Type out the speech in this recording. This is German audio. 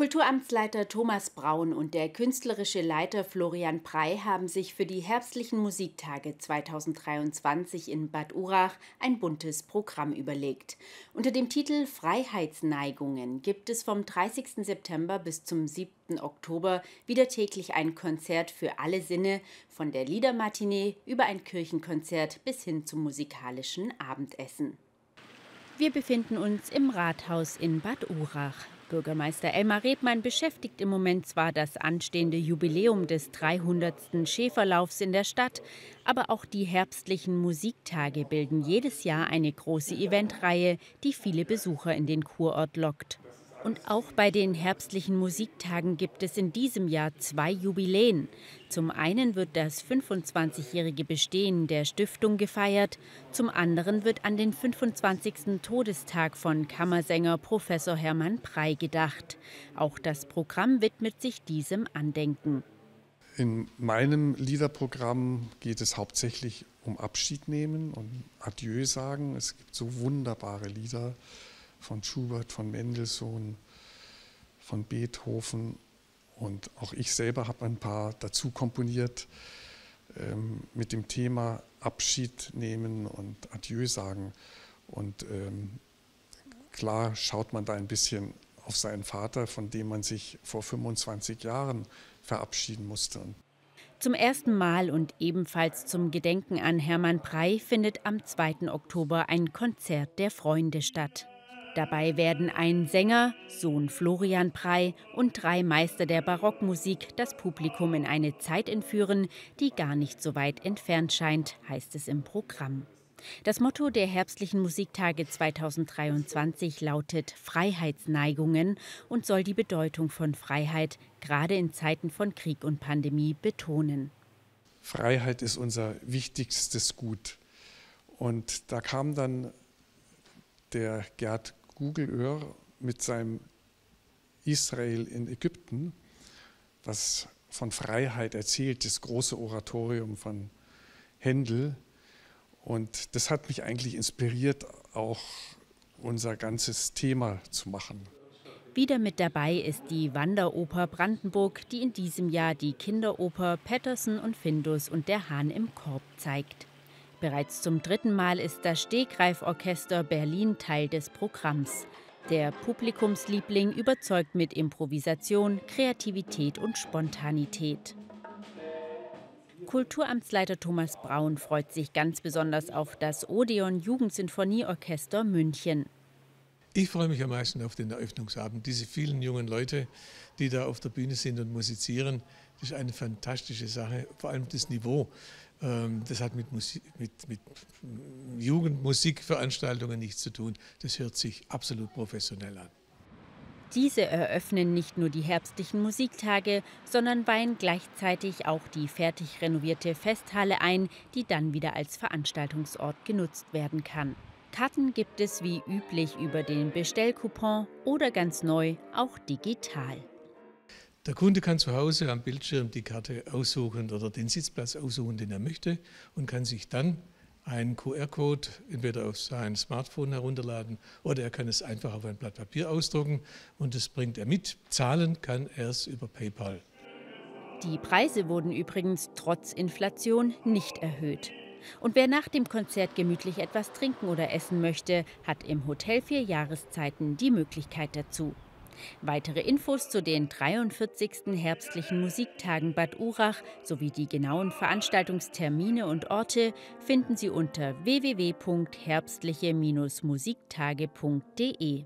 Kulturamtsleiter Thomas Braun und der künstlerische Leiter Florian Prey haben sich für die herbstlichen Musiktage 2023 in Bad Urach ein buntes Programm überlegt. Unter dem Titel Freiheitsneigungen gibt es vom 30. September bis zum 7. Oktober wieder täglich ein Konzert für alle Sinne, von der Liedermatinee über ein Kirchenkonzert bis hin zum musikalischen Abendessen. Wir befinden uns im Rathaus in Bad Urach. Bürgermeister Elmar Redmann beschäftigt im Moment zwar das anstehende Jubiläum des 300. Schäferlaufs in der Stadt, aber auch die herbstlichen Musiktage bilden jedes Jahr eine große Eventreihe, die viele Besucher in den Kurort lockt. Und auch bei den herbstlichen Musiktagen gibt es in diesem Jahr zwei Jubiläen. Zum einen wird das 25-jährige Bestehen der Stiftung gefeiert, zum anderen wird an den 25. Todestag von Kammersänger Professor Hermann Prey gedacht. Auch das Programm widmet sich diesem Andenken. In meinem Liederprogramm geht es hauptsächlich um Abschied nehmen und Adieu sagen. Es gibt so wunderbare Lieder von Schubert, von Mendelssohn, von Beethoven und auch ich selber habe ein paar dazu komponiert ähm, mit dem Thema Abschied nehmen und Adieu sagen. Und ähm, klar schaut man da ein bisschen auf seinen Vater, von dem man sich vor 25 Jahren verabschieden musste. Zum ersten Mal und ebenfalls zum Gedenken an Hermann Prey findet am 2. Oktober ein Konzert der Freunde statt. Dabei werden ein Sänger, Sohn Florian Prey und drei Meister der Barockmusik das Publikum in eine Zeit entführen, die gar nicht so weit entfernt scheint, heißt es im Programm. Das Motto der herbstlichen Musiktage 2023 lautet Freiheitsneigungen und soll die Bedeutung von Freiheit gerade in Zeiten von Krieg und Pandemie betonen. Freiheit ist unser wichtigstes Gut. Und da kam dann der Gerd Google Earth mit seinem Israel in Ägypten, was von Freiheit erzählt, das große Oratorium von Händel. Und das hat mich eigentlich inspiriert, auch unser ganzes Thema zu machen. Wieder mit dabei ist die Wanderoper Brandenburg, die in diesem Jahr die Kinderoper Patterson und Findus und der Hahn im Korb zeigt. Bereits zum dritten Mal ist das Stegreiforchester Berlin Teil des Programms. Der Publikumsliebling überzeugt mit Improvisation, Kreativität und Spontanität. Kulturamtsleiter Thomas Braun freut sich ganz besonders auf das Odeon Jugendsinfonieorchester München. Ich freue mich am meisten auf den Eröffnungsabend. Diese vielen jungen Leute, die da auf der Bühne sind und musizieren, das ist eine fantastische Sache. Vor allem das Niveau. Ähm, das hat mit, Musik, mit, mit Jugendmusikveranstaltungen nichts zu tun. Das hört sich absolut professionell an. Diese eröffnen nicht nur die herbstlichen Musiktage, sondern weihen gleichzeitig auch die fertig renovierte Festhalle ein, die dann wieder als Veranstaltungsort genutzt werden kann. Karten gibt es wie üblich über den Bestellcoupon oder ganz neu auch digital. Der Kunde kann zu Hause am Bildschirm die Karte aussuchen oder den Sitzplatz aussuchen, den er möchte und kann sich dann einen QR-Code entweder auf sein Smartphone herunterladen oder er kann es einfach auf ein Blatt Papier ausdrucken und das bringt er mit. Zahlen kann er es über PayPal. Die Preise wurden übrigens trotz Inflation nicht erhöht. Und wer nach dem Konzert gemütlich etwas trinken oder essen möchte, hat im Hotel vier Jahreszeiten die Möglichkeit dazu. Weitere Infos zu den 43. herbstlichen Musiktagen Bad Urach sowie die genauen Veranstaltungstermine und Orte finden Sie unter www.herbstliche-musiktage.de.